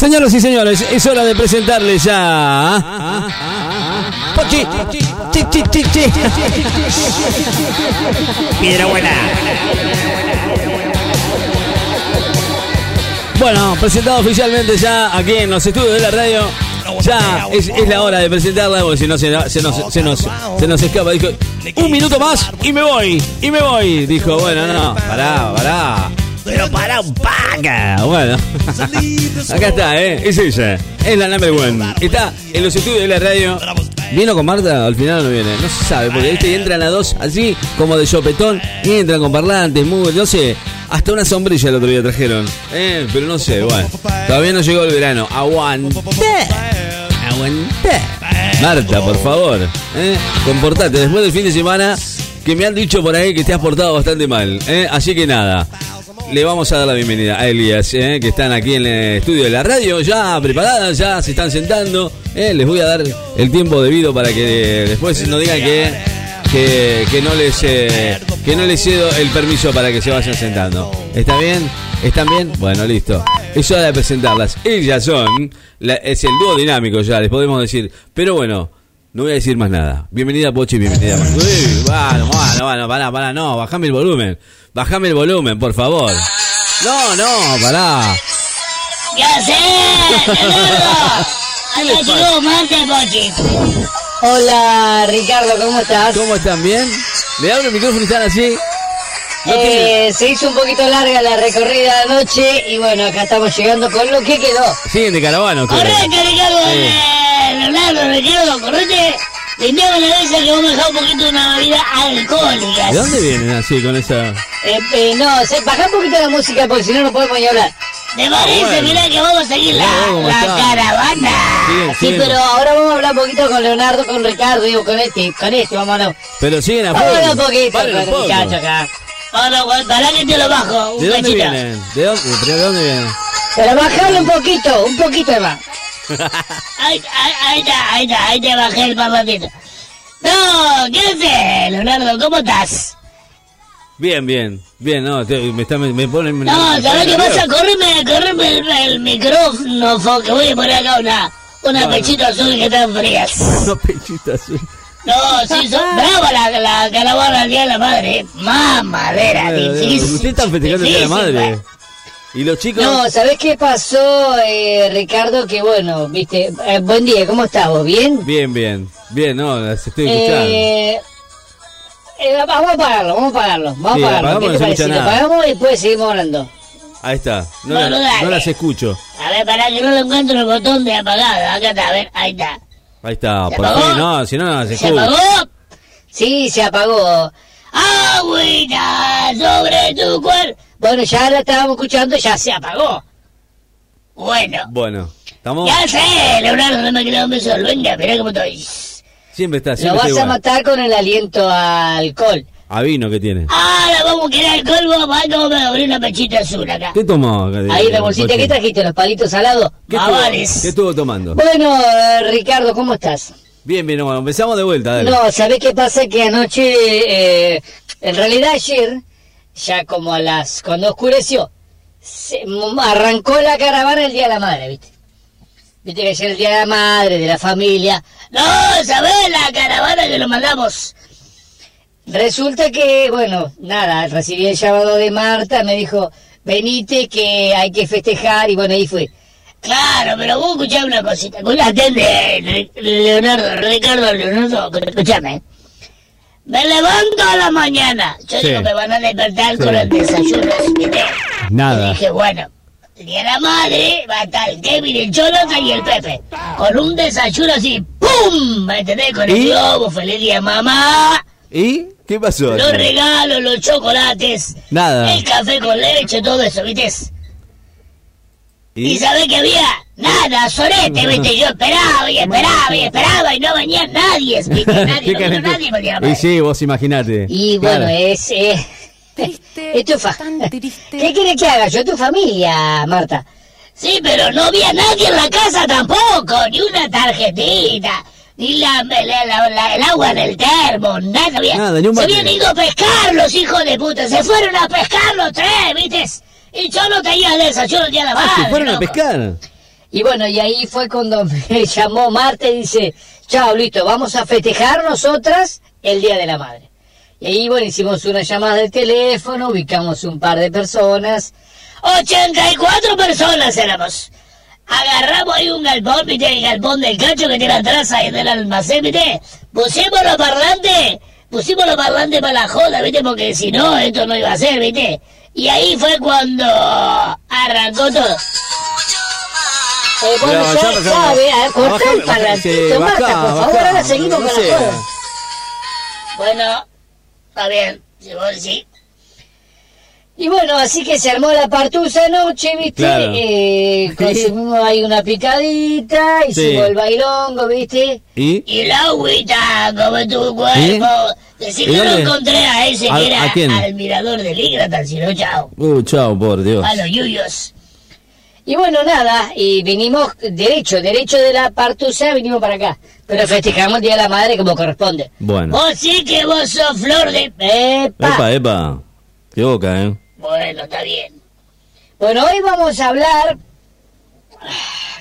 Señoras y señores, es hora de presentarles ya. Pochi, chi, chi, chi, chi. Piedra buena. Bueno, presentado oficialmente ya aquí en los estudios de la radio. Ya es, es la hora de presentarla, porque si no se, se nos, se, nos, se nos escapa. Dijo, un minuto más y me voy, y me voy. Dijo, bueno, no, pará, pará. Pero para un paga. Bueno, acá está, ¿eh? Es ella, es la number one. Está en los estudios de la radio. ¿Vino con Marta? Al final no viene, no se sabe, porque ¿viste? entran a dos así, como de sopetón, y entran con parlantes, muy, no sé, hasta una sombrilla el otro día trajeron. Eh, pero no sé, bueno. Todavía no llegó el verano. Aguante. Aguante. Marta, por favor, ¿eh? comportate. Después del fin de semana, que me han dicho por ahí que te has portado bastante mal. ¿eh? Así que nada. Le vamos a dar la bienvenida a Elias, ¿eh? que están aquí en el estudio de la radio, ya preparadas, ya se están sentando. ¿eh? Les voy a dar el tiempo debido para que después no digan que, que, que no les eh, que no les cedo el permiso para que se vayan sentando. ¿Está bien? ¿Están bien? Bueno, listo. Es hora de presentarlas. Ellas son, la- es el dúo dinámico ya, les podemos decir. Pero bueno, no voy a decir más nada. Bienvenida Pochi, bienvenida. Uy, bueno, bueno, bueno, pará, pará, no, bajame el volumen. Bajame el volumen, por favor. No, no, pará. ¿Qué haces. Hola Ricardo, ¿cómo estás? ¿Cómo están? ¿Bien? ¿Le abro el micrófono y están así? No tiene- Eh, se hizo un poquito larga la recorrida anoche y bueno, acá estamos llegando con lo que quedó. Siguen de caravana. Correte, Ricardo. Eh, Leonardo, Ricardo, correte. Limpiame la mesa que vos me dejás un poquito de una bebida alcohólica. ¿De dónde vienen así con esa...? Eh, eh, no, se, baja un poquito la música porque si no no podemos ni hablar. ¿Te parece? bueno. Mirá que vamos a seguir la, caravana. Siguen, Sí, siguen. pero ahora vamos a hablar un poquito con Leonardo, con Ricardo, digo, con este, con este, vamos a hablar. Pero siguen a Vamos a hablar un poquito con el muchacho acá. Bueno, pará que te lo bajo. Un ¿De dónde cachito. vienen? ¿De dónde, pero ¿de dónde vienen? Pero bajarle un poquito, un poquito más. Ahí, ahí, ahí está, ahí está, ahí te bajé el parlantito. No, ¿qué haces, Leonardo? ¿Cómo estás? Bien, bien, bien, no, te- me, está, me, me ponen... No, me ¿sabes qué pasa? Correme, correme el, el micrófono, fo, que voy a poner acá una, una Bueno. pechito azul que están frías. Unos pechitos así. No, sí, son brava la, la caravana del Día de la Madre. Mamadera, difícil. Ustedes están festejando el Día de la madre. Eh. ¿Y los chicos? No, ¿sabés qué pasó, eh, Ricardo? Que bueno, viste, eh, buen día, ¿cómo estás vos? ¿Bien? Bien, bien, bien, no, las estoy escuchando. Eh, eh, vamos a pagarlo, vamos a pagarlo, vamos Sí, a pagarlo. ¿Qué te se parece? escucha Lo pagamos y después seguimos hablando. Ahí está, no, Bueno, la- no las escucho. A ver, para que no lo encuentro el botón de apagado. Acá está, a ver, ahí está. Ahí está, ¿Se por apagó? no, si no, no ¿Se escucho. apagó? Sí, se apagó. Agüita sobre tu cuerpo. Bueno, ya la estábamos escuchando, ya se apagó. Bueno, Bueno, estamos... ya sé, Leonardo, no me queda un beso. Venga, mirá cómo estoy. Siempre está, Lo siempre vas está a matar con el aliento a alcohol. A vino que tiene. Ahora vamos a quedar colmo, vamos a comer abrir una pechita azul acá. ¿Qué tomó? acá Ahí la bolsita? ¿qué trajiste? ¿Los palitos salados? ¿Qué estuvo. ¿Qué estuvo tomando? Bueno, eh, Ricardo, ¿cómo estás? Bien, bien, bueno, empezamos de vuelta. No, ¿sabés qué pasa? Que anoche, eh, en realidad ayer, ya como a las, cuando oscureció, se, arrancó la caravana el Día de la Madre, ¿viste? Viste que ayer el Día de la Madre, de la familia. No, ¿sabés la caravana que lo mandamos? Resulta que, bueno, nada, recibí el llamado de Marta, me dijo, venite que hay que festejar, y bueno, ahí fue. Claro, pero vos escuchame una cosita. Atende, Leonardo, Ricardo, Leonardo, escúchame. Me levanto a la mañana. Yo Sí. digo, me van a despertar Sí. con el desayuno, ¿viste? Nada. Y dije, bueno, el día de la madre va a estar el Kevin, el Jonathan y el Pepe. Con un desayuno así, ¡pum! ¿Me entendés? Con el ¿Y? globo, feliz día mamá. ¿Y? ¿Qué pasó? Los regalos, los chocolates. Nada. El café con leche, todo eso, ¿viste? ¿Y ¿Y? sabés que había? Nada, sorete, ¿viste? Yo esperaba y esperaba y esperaba y no venía nadie, ¿viste? Nadie, ¿Qué no vino nadie Y sí, vos imaginate. Y Claro. bueno, es... eh, es tu fa- tan triste. ¿Qué quieres que haga? Yo tu familia, Marta. Sí, pero no había nadie en la casa tampoco, ni una tarjetita, ni la, la- la- la- el agua del termo, nada había. Nada, ni un Se habían ido a pescar los hijos de puta, se fueron a pescar los tres, ¿viste? Y yo no tenía el desayuno el día de la Ah, madre, se fueron a pescar. Y bueno, y ahí fue cuando me llamó Marta y dice, chao, listo, vamos a festejar nosotras el Día de la Madre. Y ahí, bueno, hicimos una llamada de teléfono, ubicamos un par de personas. 84 personas éramos. Agarramos ahí un galpón, viste, el galpón del cacho que tiene atrás ahí del almacén, viste. Pusimos los parlantes, pusimos los parlantes para la joda, viste, porque si no, esto no iba a ser, viste. Y ahí fue cuando arrancó todo. Eh, bueno, Pero ya ya, ya, sabe, a cortar bajá, el parlantito, Marta, por favor, ahora seguimos no con sé. la joda. Bueno, está bien, si vos sí. Y bueno, así que se armó la partusa anoche, ¿viste? Claro. Eh, consumimos ahí una picadita, hicimos Sí. el bailongo, ¿viste? ¿Y? Y la agüita como tu cuerpo. Decí ¿Y que no dónde? encontré a ese ¿A- que era a quién? al mirador del Igratan, si no, chao. Uh, chao, por Dios. A los yuyos. Y bueno, nada, y vinimos derecho, derecho de la partusa, vinimos para acá. Pero festejamos el Día de la Madre como corresponde. Bueno. Vos sí que vos sos flor de... ¡Epa! Epa, epa. Qué boca, ¿eh? Bueno, está bien. Bueno, hoy vamos a hablar...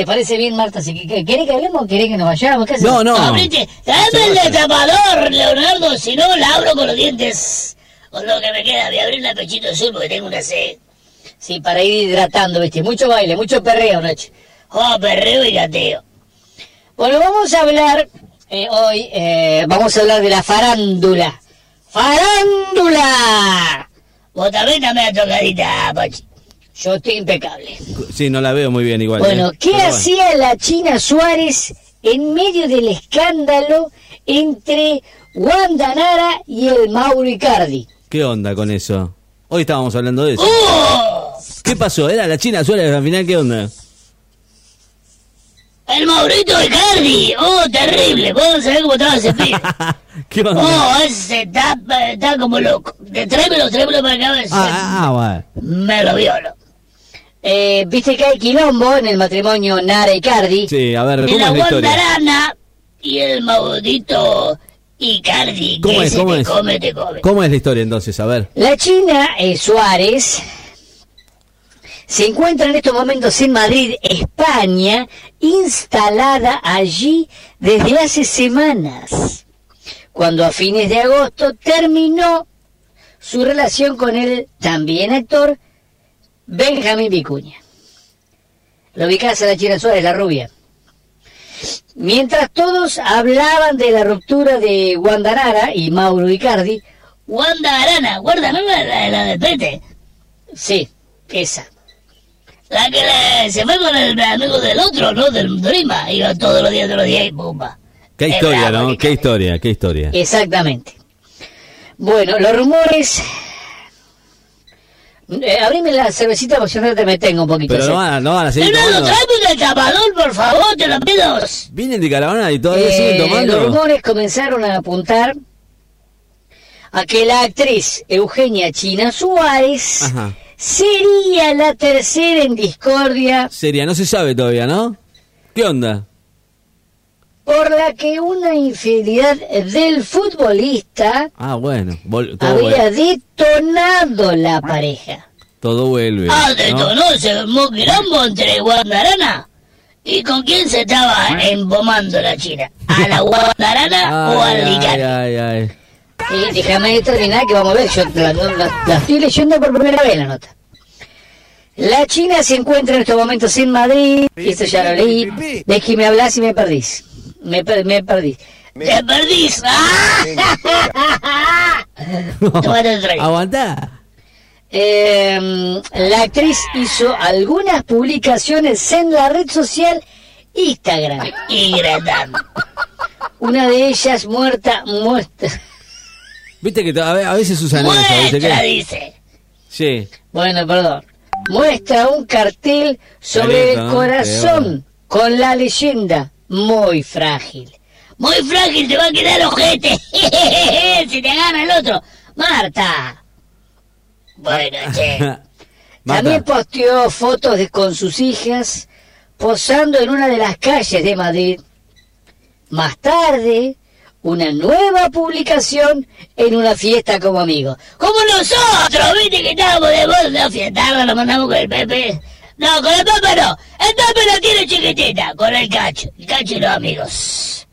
¿Te parece bien, Marta? Si que- ¿Querés que hablemos o querés que nos vayamos? ¿Qué? No, no. Abrite, dame el destapador, Leonardo, si no la abro con los dientes. O lo que me queda, voy a abrir la pechito azul porque tengo una sed. Sí, para ir hidratando, ¿viste? Mucho baile, mucho perreo, noche. Oh, perreo y gateo. Bueno, vamos a hablar eh, hoy, eh, vamos a hablar de la farándula. ¡Farándula! Vos también dame la tocadita, Pachi. Yo estoy impecable. Sí, no la veo muy bien igual. Bueno, ¿eh? ¿qué Pero hacía la China Suárez en medio del escándalo entre Wanda Nara y el Mauro Icardi? ¿Qué onda con eso? Hoy estábamos hablando de eso. ¡Oh! ¿Qué pasó? ¿Era la China Suárez al final? ¿Qué onda? El Maurito Icardi. Oh, terrible. Vos sabés cómo estaba ese pibe. ¿Qué onda? Oh, ese está, está como loco. Tráemelo, tráemelo para acá. ah, ah, ah, bueno. Me lo violo. Eh, Viste que hay quilombo en el matrimonio Nara Icardi. Sí, a ver, Y ¿cómo la es la guandarana y el Maurito Icardi. ¿Cómo que es? se ¿Cómo te es? come, te come. ¿Cómo es la historia entonces? A ver. La China eh, Suárez se encuentra en estos momentos en Madrid, España, instalada allí desde hace semanas, cuando a fines de agosto terminó su relación con el también actor Benjamín Vicuña. Lo ubicás a la China Suárez, la rubia. Mientras todos hablaban de la ruptura de Guandanara y Mauro Icardi, Wanda Arana, Wanda Arana, la, la del pete. sí, esa. La que le- se fue con el amigo del otro, ¿no? Del Dorima. Iba todos los días, todos los días y pumba. Qué Es historia, bravo, ¿no? Qué historia, qué historia. Exactamente. Bueno, los rumores... Eh, abrime la cervecita porque yo te me tengo un poquito. Pero ¿sí? no van, no van a seguir Leonardo, tomando. tráeme un destapador, por favor, te lo pido. Vienen de caravana y todavía Eh, siguen los tomando. rumores comenzaron a apuntar a que la actriz Eugenia China Suárez Ajá. sería la tercera en discordia Seria, no se sabe todavía, ¿no? ¿Qué onda? Por la que una infidelidad del futbolista Ah, bueno. vol- todo, había vuelve, detonado la pareja. todo vuelve. Ah, ¿no? detonó, se armó quilombo entre Guandarana. ¿Y con quién se estaba embomando la China? ¿A la Guandarana o Ay, al ay, Icardi? ay, ay. Y déjame terminar que vamos a ver, yo la, la- la estoy leyendo por primera vez la nota. La China se encuentra en estos momentos en Madrid, y esto ya lo leí, ves que me hablas y me perdís. Me, per- me perdís. ¡Te perdís! ¡Ah! Tómate el trago. Aguantá. Eh, la actriz hizo algunas publicaciones en la red social Instagram. Y gritando. Una de ellas muerta, muerta. Viste que a ve- a veces usan eso, ¿viste Muestra, dice. Sí. Bueno, perdón. Muestra un cartel sobre el ¿no? corazón con la leyenda muy frágil. Muy frágil te va a quedar el ojete. si te gana el otro. Marta. Bueno, che. También posteó fotos de, con sus hijas posando en una de las calles de Madrid. Más tarde, una nueva publicación en una fiesta como amigos. Como nosotros, viste que estábamos de vuelta a fiestarla, nos mandamos con el Pepe. No, con el Papa no. El Papa la tiene chiquitita, con el cacho. El cacho y los amigos.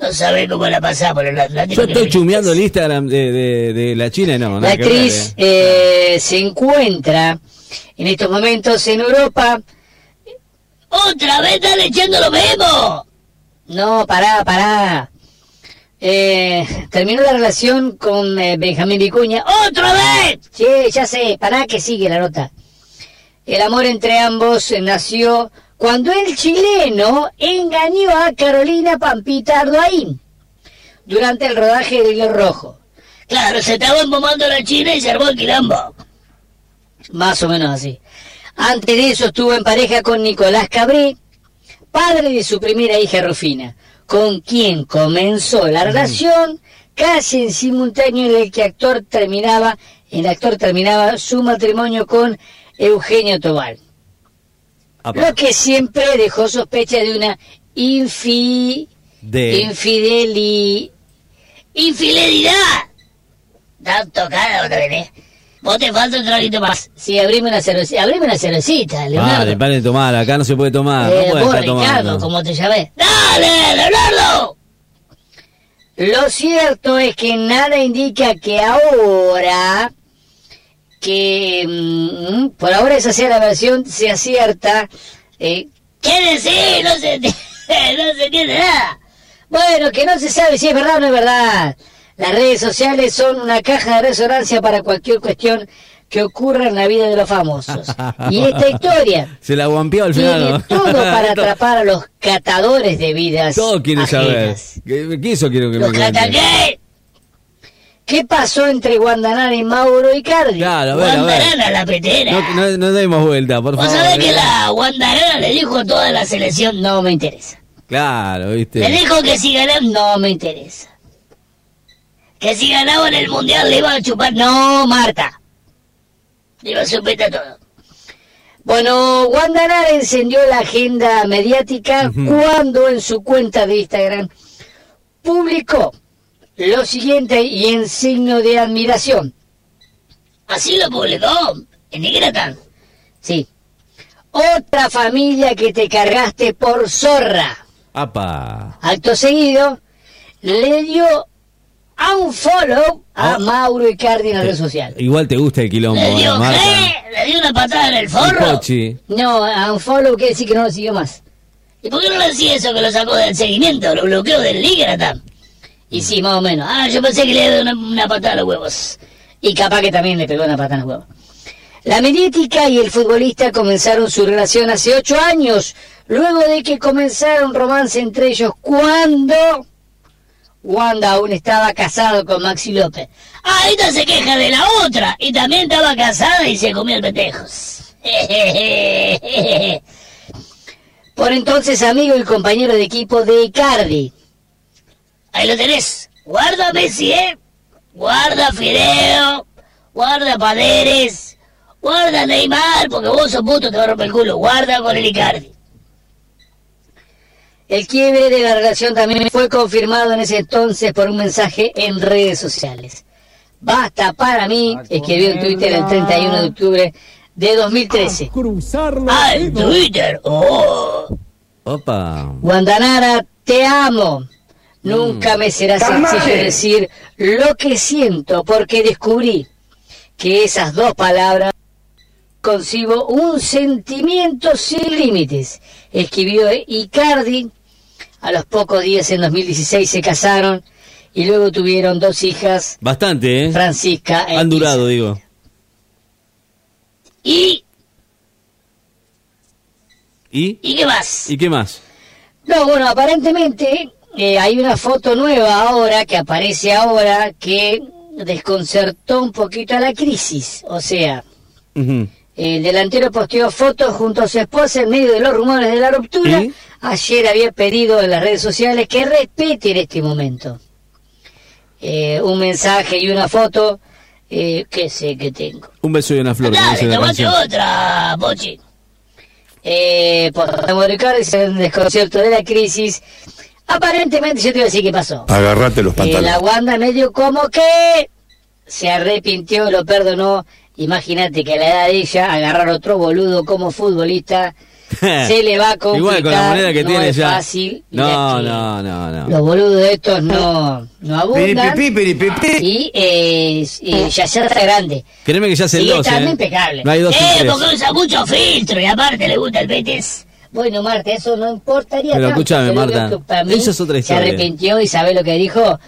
No sabe cómo la pasamos en el Atlántico. Yo estoy chumeando el Instagram de, de, de la China y no. La actriz eh. eh, se encuentra en estos momentos en Europa. ¡Otra vez están echando lo mismo! No, pará, pará. Eh, terminó la relación con eh, Benjamín Vicuña. ¡Otra vez! Sí, ya sé, pará que sigue la nota. El amor entre ambos nació cuando el chileno engañó a Carolina Pampita Arduaín durante el rodaje de Hilo Rojo. Claro, se estaban bombando la China y se armó el quilombo. Más o menos así. Antes de eso estuvo en pareja con Nicolás Cabré, padre de su primera hija Rufina, con quien comenzó la relación casi en simultáneo en el que actor terminaba, el actor terminaba su matrimonio con Eugenio Tobal. Apa. Lo que siempre dejó sospecha de una infi, De. infideli, ¡Infidelidad! ¿Estás tocada otra vez, eh? Vos te falta un traguito más. Sí, abrime una cervecita, abrime una cervecita, Leonardo. Vale, paren de tomar, acá no se puede tomar. Eh, no puede vos, estar Ricardo, tomando. como te llamé. ¡Dale, Leonardo! Lo cierto es que nada indica que ahora, que mm, por ahora esa sea la versión, sea cierta. eh, ¿Qué decir? No se, no se entiende nada. bueno, que no se sabe si es verdad o no es verdad. Las redes sociales son una caja de resonancia para cualquier cuestión que ocurra en la vida de los famosos. Y esta historia Se la guampeó al final. tiene todo para atrapar a los catadores de vidas. Todo quiere saber. ajenas. ¿Qué, qué eso quiero que ¿Los me? ¿Qué pasó entre Guandanara y Mauro Icardi? Claro, a ver, a ver. Guandarana, la petera. No, no, no demos vuelta, por Vos favor. sabés que eh. la Guandarana le dijo a toda la selección, No me interesa. Claro, viste. le dijo que si ganaban, No me interesa. que si ganaban el mundial le iban a chupar, No, Marta. le iban a chupar a todo. Bueno, Guandanara encendió la agenda mediática cuando en su cuenta de Instagram publicó lo siguiente y en signo de admiración. Así lo publicó en Instagram. Sí. Otra familia que te cargaste por zorra. Apa. Acto seguido, le dio a un follow a Ah. Mauro Icardi en la red social. Igual te gusta el quilombo, Le ¿eh, dio Marta? ¿qué? Le dio una patada en el forro. No, a un follow quiere decir que no lo siguió más. ¿Y por qué no le decía eso que lo sacó del seguimiento, lo bloqueó del Instagram? Y sí, más o menos. Ah, yo pensé que le dio una, una patada a los huevos. Y capaz que también le pegó una patada en los huevos. La mediática y el futbolista comenzaron su relación hace ocho años, luego de que comenzara un romance entre ellos cuando Wanda aún estaba casado con Maxi López. Ah, esta se queja de la otra. Y también estaba casada y se comió el pendejos. Por entonces amigo y compañero de equipo de Icardi. Ahí lo tenés. Guarda Messi, ¿eh? Guarda Fideo. Guarda Paderes. Guarda Neymar, porque vos sos puto, te va a romper el culo. Guarda con el Icardi. El quiebre de la relación también fue confirmado en ese entonces por un mensaje en redes sociales. Basta para mí, escribió en Twitter el 31 de octubre de 2013. Ah, en Twitter. Oh. Opa. Guandanara, te amo. Nunca me será sencillo decir lo que siento porque descubrí que esas dos palabras concibo un sentimiento sin límites. Escribió Icardi. A los pocos días, en 2016, se casaron y luego tuvieron dos hijas, Bastante, ¿eh? Francisca e Han durado, Isa. digo. ¿Y, ¿Y? ¿Y qué más? ¿Y qué más? No, bueno, aparentemente eh, hay una foto nueva ahora que aparece ahora que desconcertó un poquito a la crisis. O sea, el delantero posteó fotos junto a su esposa en medio de los rumores de la ruptura. ¿Y? Ayer había pedido en las redes sociales que respeten este momento. Eh, un mensaje y una foto eh, que sé que tengo. Un beso y una flor. Dale, tomate otra, Pochi. Eh, por en el desconcierto de la crisis. Aparentemente, yo te voy a decir qué pasó. Agárrate los Eh, la pantalones. Wanda medio como que se arrepintió, lo perdonó Imagínate que a la edad de ella agarrar otro boludo como futbolista se le va a complicar. Igual con la moneda que no tiene es ya. fácil. No, no, no, no. Los boludos estos no, no abundan. Piripipi, piripipi. Y eh, eh, ya está grande. Créeme que ya es el Sigue 12. estando ¿eh? impecable. No hay dos Eh, porque usa mucho filtro y aparte le gusta el Betis. Bueno, Marta, eso no importaría Pero tanto. escúchame, Marta, esa es otra Se historia. arrepintió y sabe lo que dijo.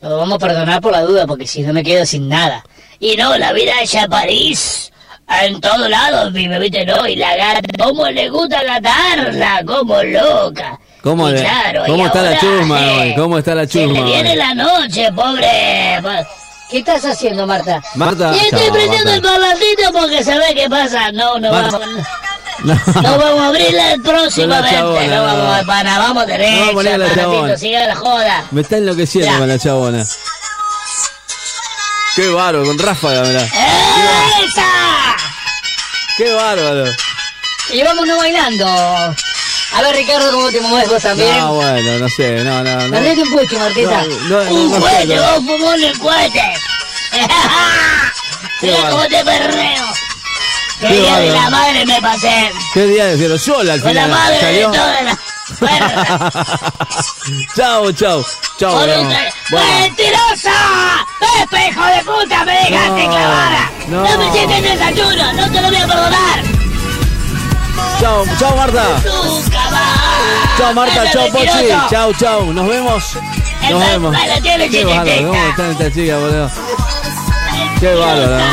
Lo vamos a perdonar por la duda, porque si no me quedo sin nada. Y no, la vida ella a París. En todos lados vive, viste, ¿no? Y la gata, ¿cómo le gusta gatarla? Como loca. ¿Cómo le- claro, cómo está la ahora, chusma eh, hoy? ¿Cómo está la Se chusma le viene hoy? la noche, pobre. ¿Qué estás haciendo, Marta? Marta. Y estoy Chao, prendiendo el Marta. parlantito porque sabe qué pasa. No, no Marta. vamos. No. No vamos a abrirla próximamente. chabona, no no. vamos a para, vamos derecho. No, la chabona. siga la joda. Me está enloqueciendo Ya. con la chabona. Qué bárbaro, con ráfaga, mirá. ¡Esa! Qué bárbaro. Y vámonos bailando. A ver, Ricardo, ¿cómo te mueves vos también? No, bueno, no sé, no, no, no. Perdete un puesto, Marquesa. No, no, ¡Un. ¡Vos fumó en el cohete! Mira cómo te perreo. Qué día de la madre me pasé. ¿Qué día de cielo? Sola al Con la madre de ¿Salió? toda la... Chao, chao. Chao, bueno. ¡Mentirosa! ¡Pepe, hijo de puta! ¡Me dejaste No, clavada! no. ¡No, me el desayuno! ¡No te lo voy a perdonar! Chao, chao, Marta. Chao, Marta. ¡Ese Chao, Pochi. Chao, chao. Nos vemos. Nos vemos. Qué bárbaro. ¿Cómo está esta chica, boludo? Qué bárbaro.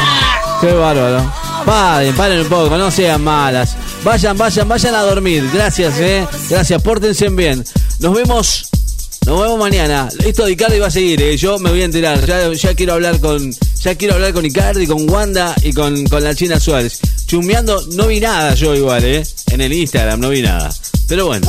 Qué bárbaro. Paren, paren un poco, no sean malas. Vayan, vayan, vayan a dormir. Gracias, eh. Gracias, pórtense bien. Nos vemos. Nos vemos mañana. Esto de Icardi va a seguir, eh. Yo me voy a enterar. Ya, quiero hablar con. Ya quiero hablar con Icardi, con Wanda y con, con la China Suárez. Chumeando, no vi nada yo igual, eh. En el Instagram no vi nada. Pero bueno.